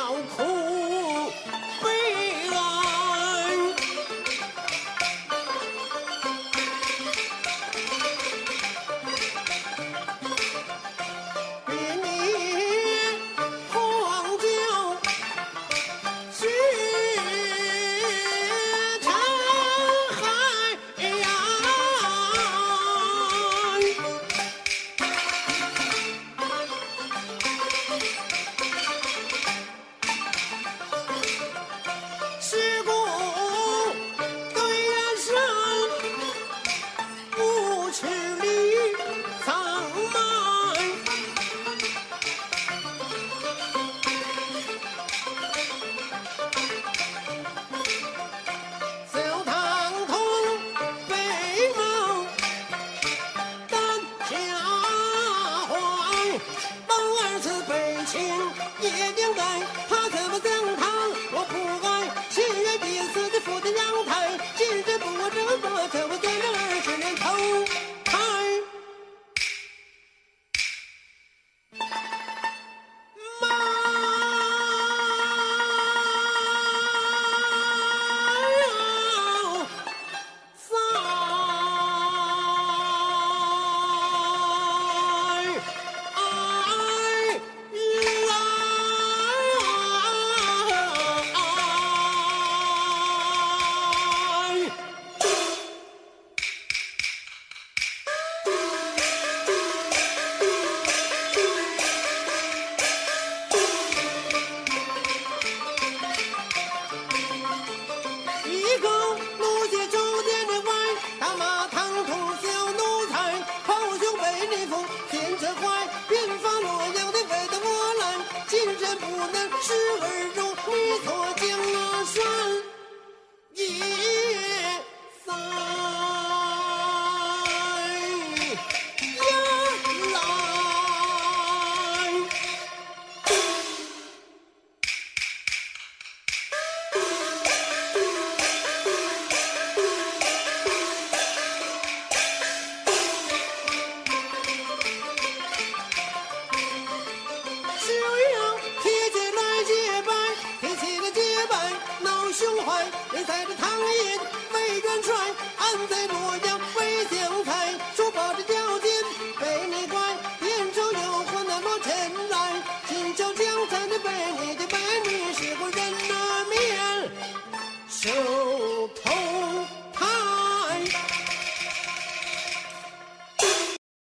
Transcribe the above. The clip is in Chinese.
Cầu 情也应在，他怎么讲他我不爱，七月第死的福在阳台，今日不争不怎么见人？吃儿肉，你坐进啊涮。胸怀，你在着唐寅为元帅，安在洛阳为将才，说把着腰间被你拐，眼中有火那落尘埃，今朝将才的被你的百女，是个人难面？